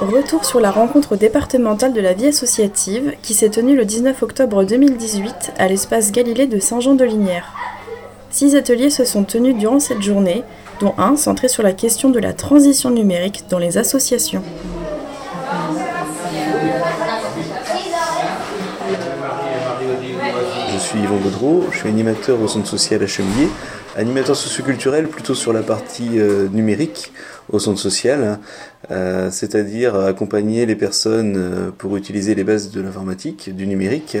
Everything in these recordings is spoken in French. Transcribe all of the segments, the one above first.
Retour sur la rencontre départementale de la vie associative qui s'est tenue le 19 octobre 2018 à l'espace Galilée de Saint-Jean-de-Linière. Six ateliers se sont tenus durant cette journée, dont un centré sur la question de la transition numérique dans les associations. Je suis Yvon Gaudreau, je suis animateur au centre social à Chemillé, animateur socioculturel plutôt sur la partie euh, numérique au centre social, euh, c'est-à-dire accompagner les personnes euh, pour utiliser les bases de l'informatique, du numérique,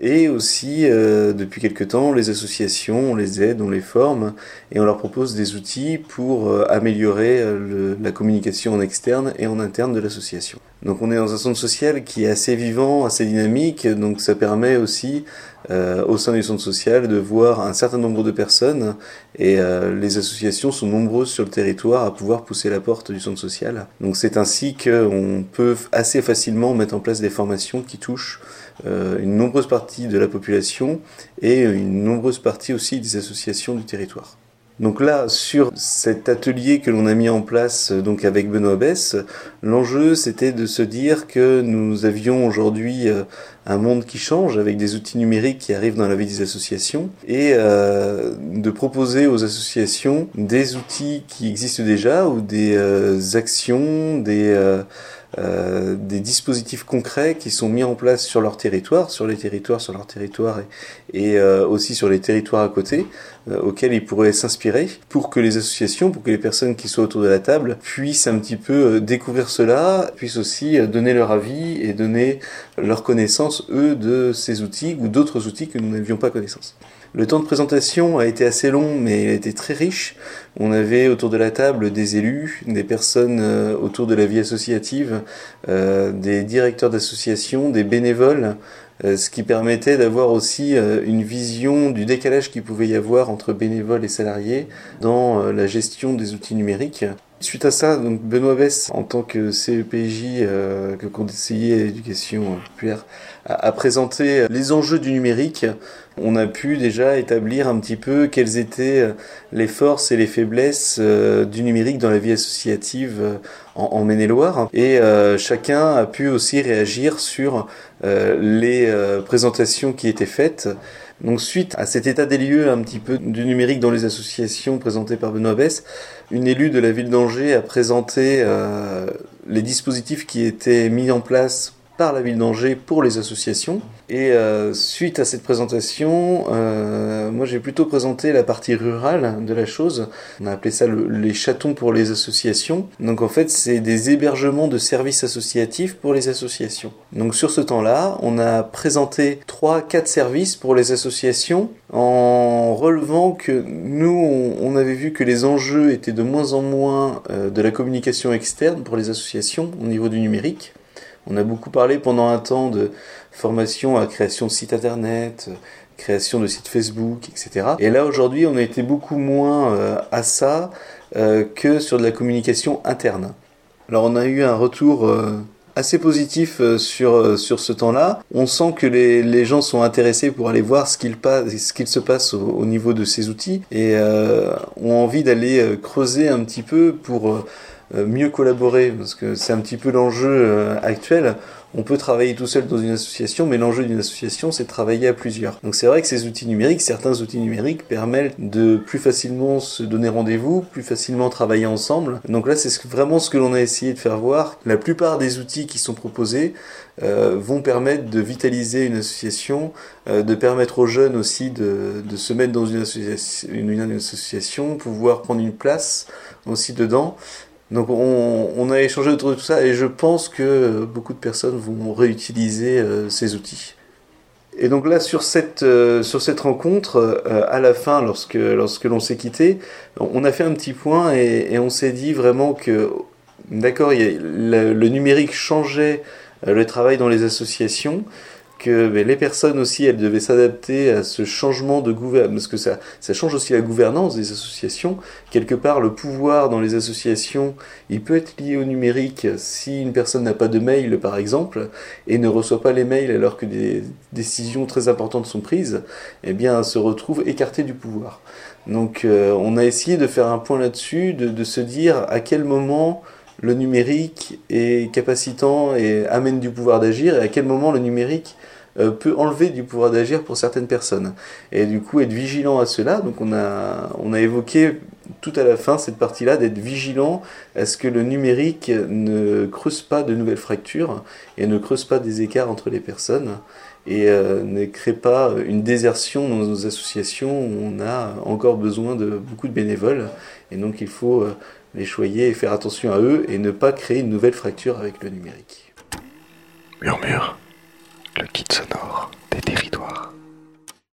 et aussi, euh, depuis quelque temps, les associations, on les aide, on les forme et on leur propose des outils pour euh, améliorer euh, la communication en externe et en interne de l'association. Donc on est dans un centre social qui est assez vivant, assez dynamique, donc ça permet aussi au sein du centre social de voir un certain nombre de personnes et les associations sont nombreuses sur le territoire à pouvoir pousser la porte du centre social. Donc c'est ainsi qu'on peut assez facilement mettre en place des formations qui touchent euh, une nombreuse partie de la population et une nombreuse partie aussi des associations du territoire. Donc là, sur cet atelier que l'on a mis en place euh, donc avec Benoît Bess, l'enjeu c'était de se dire que nous avions aujourd'hui euh, un monde qui change avec des outils numériques qui arrivent dans la vie des associations et de proposer aux associations des outils qui existent déjà ou des actions, des euh, des dispositifs concrets qui sont mis en place sur leur territoire, sur les territoires, sur leur territoire et, et euh, aussi sur les territoires à côté, euh, auxquels ils pourraient s'inspirer pour que les associations, pour que les personnes qui sont autour de la table puissent un petit peu découvrir cela, puissent aussi donner leur avis et donner leur connaissance, eux, de ces outils ou d'autres outils que nous n'avions pas connaissance. Le temps de présentation a été assez long, mais il a été très riche. On avait autour de la table des élus, des personnes euh, autour de la vie associative, euh, des directeurs d'associations, des bénévoles, euh, ce qui permettait d'avoir aussi une vision du décalage qu'il pouvait y avoir entre bénévoles et salariés dans la gestion des outils numériques. Suite à ça, donc Benoît Bess, en tant que CEPJ, euh, que conseiller à l'éducation a, présenté les enjeux du numérique. On a pu déjà établir un petit peu quelles étaient les forces et les faiblesses euh, du numérique dans la vie associative euh, en, Maine-et-Loire. Et euh, chacun a pu aussi réagir sur les présentations qui étaient faites. Donc suite à cet état des lieux un petit peu du numérique dans les associations présentées par Benoît Bess, une élue de la ville d'Angers a présenté euh, les dispositifs qui étaient mis en place par la ville d'Angers pour les associations. Et euh, suite à cette présentation, euh, moi j'ai plutôt présenté la partie rurale de la chose. On a appelé ça les chatons pour les associations. Donc en fait c'est des hébergements de services associatifs pour les associations. Donc sur ce temps-là, on a présenté 3-4 services pour les associations en relevant que nous on avait vu que les enjeux étaient de moins en moins euh, de la communication externe pour les associations au niveau du numérique. On a beaucoup parlé pendant un temps de formation à création de sites internet, création de sites Facebook, etc. Et là aujourd'hui, on a été beaucoup moins euh, à ça euh, que sur de la communication interne. Alors on a eu un retour euh, assez positif sur, ce temps-là. On sent que les, gens sont intéressés pour aller voir ce qu'il, se passe au, au, niveau de ces outils et ont envie d'aller creuser un petit peu pour euh, mieux collaborer, parce que c'est un petit peu l'enjeu euh, actuel. On peut travailler tout seul dans une association, mais l'enjeu d'une association, c'est de travailler à plusieurs. Donc c'est vrai que ces outils numériques, certains outils numériques permettent de plus facilement se donner rendez-vous, plus facilement travailler ensemble. Donc là, c'est vraiment ce que l'on a essayé de faire voir. La plupart des outils qui sont proposés euh, vont permettre de vitaliser une association, euh, de permettre aux jeunes aussi de, se mettre dans une association, pouvoir prendre une place aussi dedans. Donc on, a échangé autour de tout ça et je pense que beaucoup de personnes vont réutiliser euh, ces outils. Et donc là sur cette euh, sur cette rencontre, euh, à la fin lorsque lorsque l'on s'est quitté, on a fait un petit point et, on s'est dit vraiment que d'accord, le numérique changeait le travail dans les associations, que les personnes aussi, elles devaient s'adapter à ce changement de gouvernance, parce que ça, ça change aussi la gouvernance des associations. Quelque part, le pouvoir dans les associations, il peut être lié au numérique si une personne n'a pas de mail, par exemple, et ne reçoit pas les mails alors que des décisions très importantes sont prises, eh bien, elle se retrouve écartée du pouvoir. Donc on a essayé de faire un point là-dessus, de, de, se dire à quel moment le numérique est capacitant et amène du pouvoir d'agir et à quel moment le numérique euh, peut enlever du pouvoir d'agir pour certaines personnes. Et du coup, être vigilant à cela. Donc, on a, on a évoqué tout à la fin cette partie-là d'être vigilant à ce que le numérique ne creuse pas de nouvelles fractures et ne creuse pas des écarts entre les personnes et euh, ne crée pas une désertion dans nos associations où on a encore besoin de beaucoup de bénévoles. Et donc, il faut euh, les choyer et faire attention à eux et ne pas créer une nouvelle fracture avec le numérique. Murmure le kit sonore des territoires.